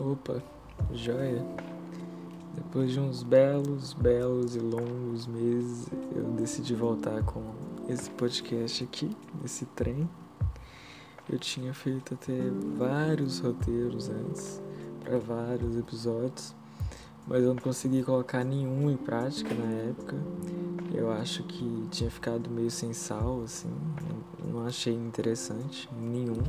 Opa, joia. Depois de uns belos, belos e longos meses, eu decidi voltar com esse podcast aqui, esse trem. Eu tinha feito até vários roteiros antes, para vários episódios, mas eu não consegui colocar nenhum em prática na época. Eu acho que tinha ficado meio sem sal, assim, não achei interessante nenhum.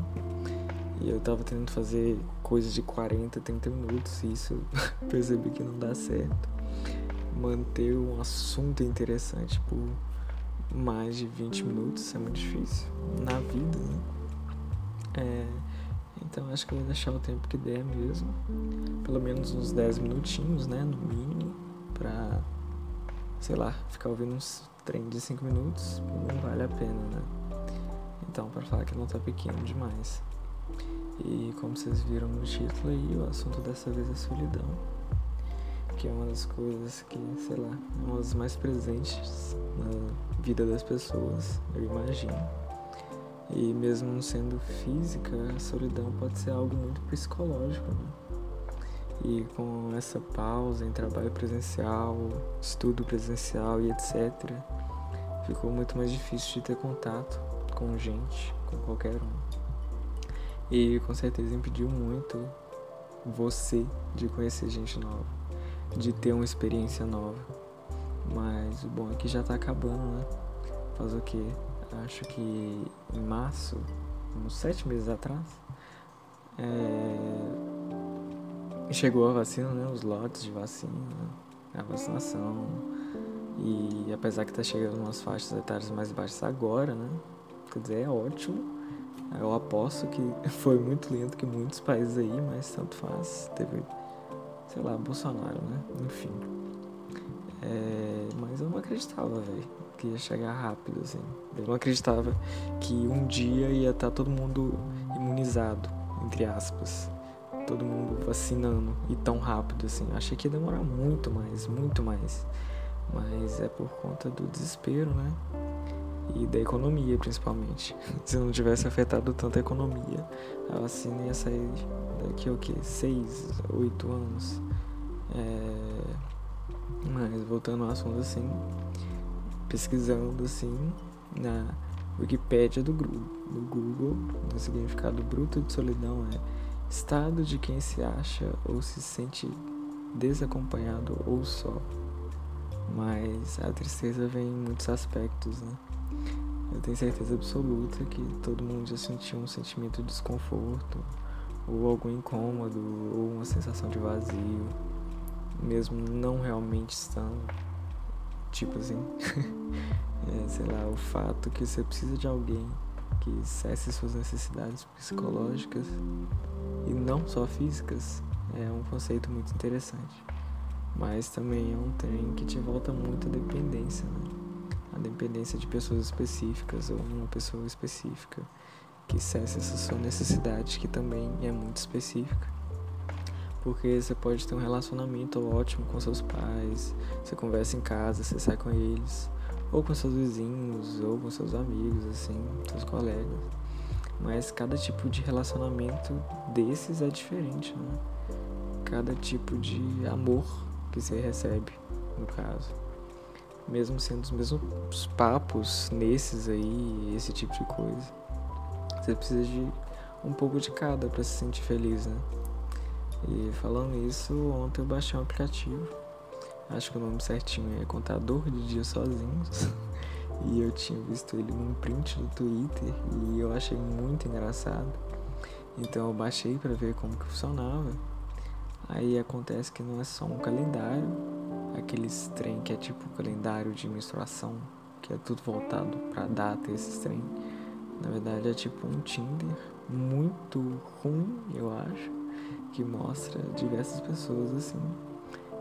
E eu tava tentando fazer coisas de 40, 30 minutos e isso percebi que não dá certo. Manter um assunto interessante por mais de 20 minutos é muito difícil na vida, né? É, então acho que eu vou deixar o tempo que der mesmo. Pelo menos uns 10 minutinhos, né? No mínimo. Pra, sei lá, ficar ouvindo uns trem de 5 minutos não vale a pena, né? Então, para falar que não tá pequeno demais. E como vocês viram no título aí, o assunto dessa vez é solidão, que é uma das coisas que, sei lá, é uma das mais presentes na vida das pessoas, eu imagino. E mesmo não sendo física, a solidão pode ser algo muito psicológico, né? E com essa pausa em trabalho presencial, estudo presencial e etc., ficou muito mais difícil de ter contato com gente, com qualquer um. E com certeza impediu muito você de conhecer gente nova, de ter uma experiência nova. Mas o bom é que já tá acabando, né? Faz o quê? Acho que em março, uns sete meses atrás, é... chegou a vacina, né? Os lotes de vacina, a vacinação. E apesar que tá chegando umas faixas etárias mais baixas agora, né? Quer dizer, é ótimo eu aposto que foi muito lento que muitos países aí, mas tanto faz. Teve, sei lá, Bolsonaro, né? Enfim. É, mas eu não acreditava, velho, que ia chegar rápido, assim. Eu não acreditava que um dia ia estar tá todo mundo imunizado, entre aspas. Todo mundo vacinando e tão rápido, assim. achei que ia demorar muito mais, muito mais. Mas é por conta do desespero, né? E da economia principalmente. Se não tivesse afetado tanto a economia, a vacina ia sair daqui o que? Seis, oito anos. É... Mas voltando ao assunto assim, pesquisando assim na Wikipédia do, do Google, o significado bruto de solidão é estado de quem se acha ou se sente desacompanhado ou só. Mas a tristeza vem em muitos aspectos, né? Eu tenho certeza absoluta que todo mundo já sentiu um sentimento de desconforto, ou algum incômodo, ou uma sensação de vazio, mesmo não realmente estando. Tipo assim, é, sei lá, o fato que você precisa de alguém que cesse suas necessidades psicológicas e não só físicas é um conceito muito interessante. Mas também é um trem que te volta muito à dependência, né? A dependência de pessoas específicas ou uma pessoa específica que cesse essa sua necessidade que também é muito específica. Porque você pode ter um relacionamento ótimo com seus pais, você conversa em casa, você sai com eles, ou com seus vizinhos, ou com seus amigos, assim, seus colegas. Mas cada tipo de relacionamento desses é diferente, né? Cada tipo de amor que você recebe, no caso mesmo sendo os mesmos papos nesses aí, esse tipo de coisa. Você precisa de um pouco de cada para se sentir feliz, né? E falando nisso, ontem eu baixei um aplicativo. Acho que o nome certinho é Contador de Dias Sozinhos. e eu tinha visto ele num print do Twitter e eu achei muito engraçado. Então eu baixei para ver como que funcionava. Aí acontece que não é só um calendário, aqueles trem que é tipo calendário de menstruação, que é tudo voltado pra data esses trem. Na verdade é tipo um Tinder muito ruim, eu acho, que mostra diversas pessoas assim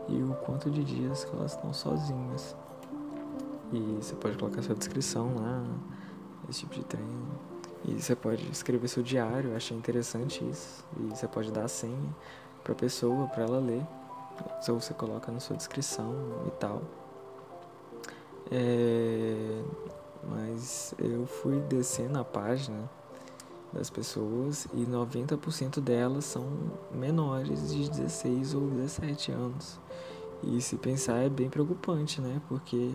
e o quanto de dias que elas estão sozinhas. E você pode colocar sua descrição lá, esse tipo de trem. E você pode escrever seu diário, eu achei interessante isso. E você pode dar a senha pra pessoa, pra ela ler ou você coloca na sua descrição e tal. É, mas eu fui descendo a página das pessoas e 90% delas são menores de 16 ou 17 anos. E se pensar é bem preocupante, né? Porque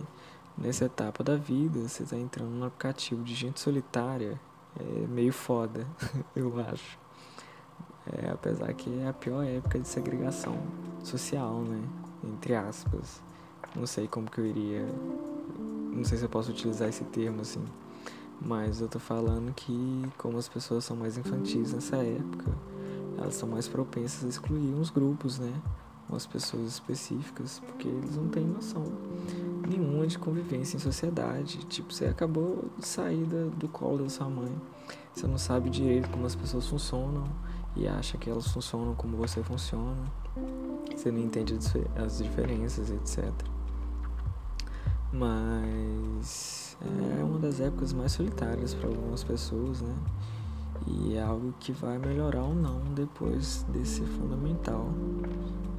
nessa etapa da vida você está entrando no aplicativo de gente solitária, é meio foda, eu acho. É, apesar que é a pior época de segregação social, né? Entre aspas. Não sei como que eu iria. Não sei se eu posso utilizar esse termo assim. Mas eu tô falando que como as pessoas são mais infantis nessa época, elas são mais propensas a excluir uns grupos, né? Umas pessoas específicas, porque eles não têm noção nenhuma de convivência em sociedade. Tipo, você acabou de sair do colo da sua mãe. Você não sabe direito como as pessoas funcionam e acha que elas funcionam como você funciona. Você não entende as diferenças, etc. Mas é uma das épocas mais solitárias para algumas pessoas, né? E é algo que vai melhorar ou não depois desse fundamental.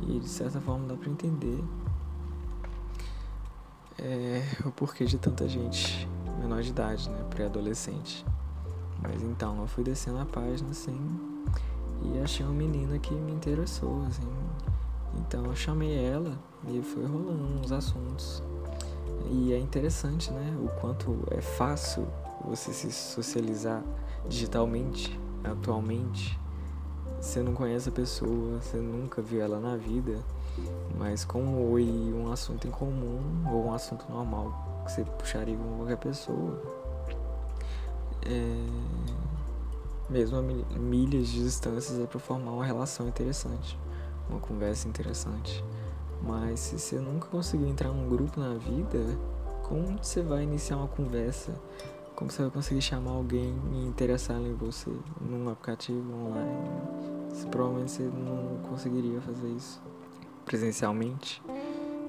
E de certa forma dá para entender é, o porquê de tanta gente menor de idade, né? Pré-adolescente. Mas então eu fui descendo a página assim e achei uma menina que me interessou, assim. Então eu chamei ela e foi rolando uns assuntos. E é interessante, né? O quanto é fácil você se socializar digitalmente, atualmente. Você não conhece a pessoa, você nunca viu ela na vida, mas com um oi, um assunto em comum ou um assunto normal que você puxaria com qualquer pessoa, é... mesmo a milhas de distâncias é para formar uma relação interessante, uma conversa interessante. Mas se você nunca conseguiu entrar num grupo na vida, como você vai iniciar uma conversa? Como você vai conseguir chamar alguém e interessar em você num aplicativo online? Provavelmente você não conseguiria fazer isso presencialmente.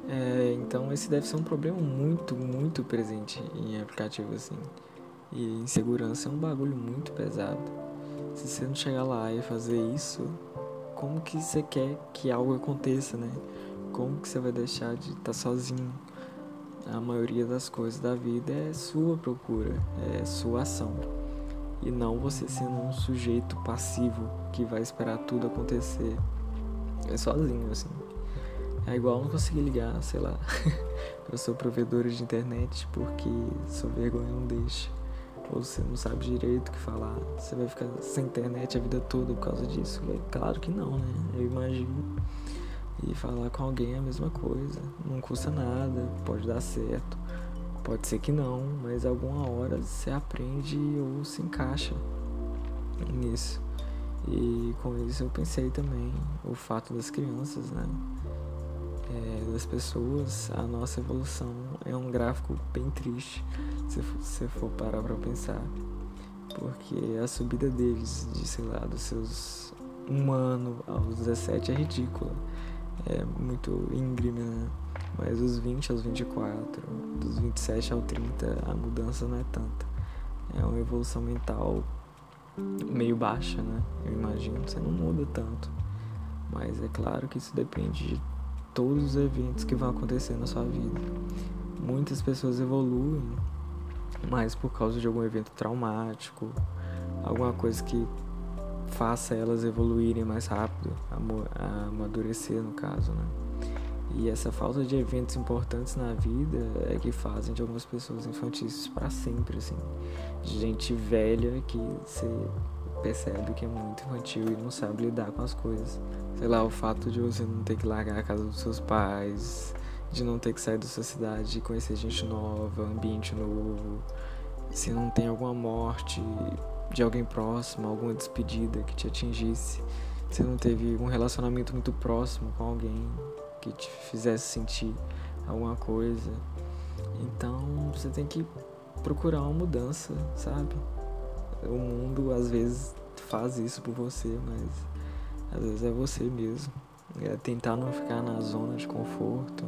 É, então esse deve ser um problema muito, muito presente em aplicativo assim. E insegurança é um bagulho muito pesado. Se você não chegar lá e fazer isso, como que você quer que algo aconteça, né? Como que você vai deixar de estar tá sozinho? A maioria das coisas da vida é sua procura, é sua ação. E não você sendo um sujeito passivo que vai esperar tudo acontecer. É sozinho, assim. É igual não conseguir ligar, sei lá, eu sou provedor de internet porque sua vergonha não deixa. Ou você não sabe direito o que falar. Você vai ficar sem internet a vida toda por causa disso. Claro que não, né? Eu imagino. E falar com alguém é a mesma coisa. Não custa nada, pode dar certo. Pode ser que não, mas alguma hora você aprende ou se encaixa nisso. E com isso eu pensei também o fato das crianças, né? É, das pessoas, a nossa evolução é um gráfico bem triste, se você for parar pra pensar. Porque a subida deles, de sei lá, dos seus um ano aos 17 é ridícula é muito íngreme, né? Mas dos 20 aos 24, dos 27 ao 30, a mudança não é tanta. É uma evolução mental meio baixa, né? Eu imagino. Você não muda tanto. Mas é claro que isso depende de todos os eventos que vão acontecer na sua vida. Muitas pessoas evoluem, mas por causa de algum evento traumático, alguma coisa que faça elas evoluírem mais rápido, amadurecer no caso, né? E essa falta de eventos importantes na vida é que fazem de algumas pessoas infantis para sempre, assim. Gente velha que você percebe que é muito infantil e não sabe lidar com as coisas. Sei lá, o fato de você não ter que largar a casa dos seus pais, de não ter que sair da sua cidade, conhecer gente nova, ambiente novo. Se não tem alguma morte de alguém próximo, alguma despedida que te atingisse. Você não teve um relacionamento muito próximo com alguém que te fizesse sentir alguma coisa. Então você tem que procurar uma mudança, sabe? O mundo às vezes faz isso por você, mas às vezes é você mesmo. É tentar não ficar na zona de conforto.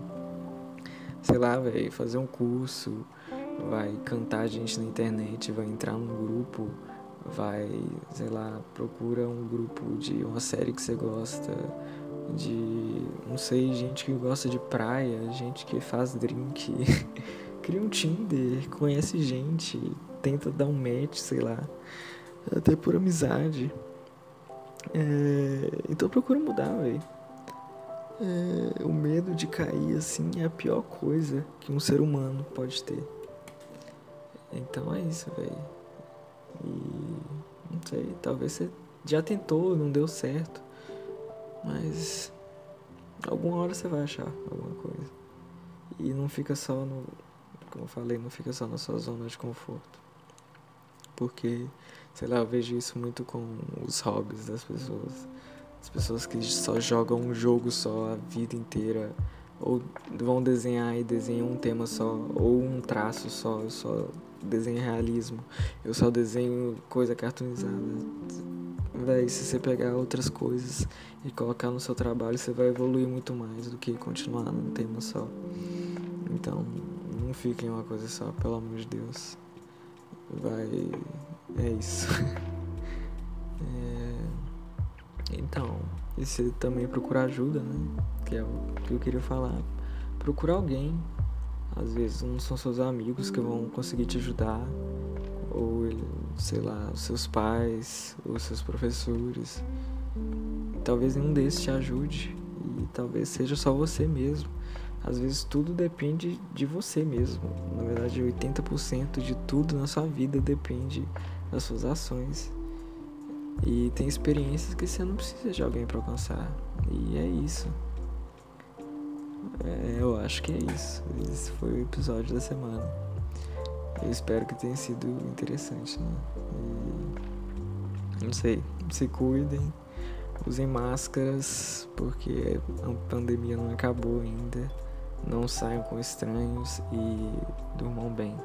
Sei lá, velho, fazer um curso, vai cantar gente na internet, vai entrar num grupo vai, sei lá, procura um grupo de uma série que você gosta, de, não sei, gente que gosta de praia, gente que faz drink, cria um Tinder, conhece gente, tenta dar um match, sei lá. até por amizade. É, então procura mudar, velho. É, o medo de cair assim é a pior coisa que um ser humano pode ter. Então é isso, velho. E não sei, talvez você já tentou, não deu certo. Mas alguma hora você vai achar alguma coisa. E não fica só no. Como eu falei, não fica só na sua zona de conforto. Porque, sei lá, eu vejo isso muito com os hobbies das pessoas. As pessoas que só jogam um jogo só a vida inteira. Ou vão desenhar e desenham um tema só. Ou um traço só. Eu só desenho realismo. Eu só desenho coisa cartoonizada. Véi, se você pegar outras coisas e colocar no seu trabalho, você vai evoluir muito mais do que continuar num tema só. Então, não fique em uma coisa só, pelo amor de Deus. Vai. É isso. é... Então, e você também procurar ajuda, né? Que é o que eu queria falar. Procurar alguém. Às vezes não são seus amigos que vão conseguir te ajudar. Ou, sei lá, seus pais, os seus professores. Talvez nenhum desses te ajude. E talvez seja só você mesmo às vezes tudo depende de você mesmo. Na verdade, 80% de tudo na sua vida depende das suas ações. E tem experiências que você não precisa de alguém para alcançar. E é isso. É, eu acho que é isso. Esse foi o episódio da semana. Eu espero que tenha sido interessante, né? E, não sei, se cuidem, usem máscaras, porque a pandemia não acabou ainda. Não saiam com estranhos e durmam bem.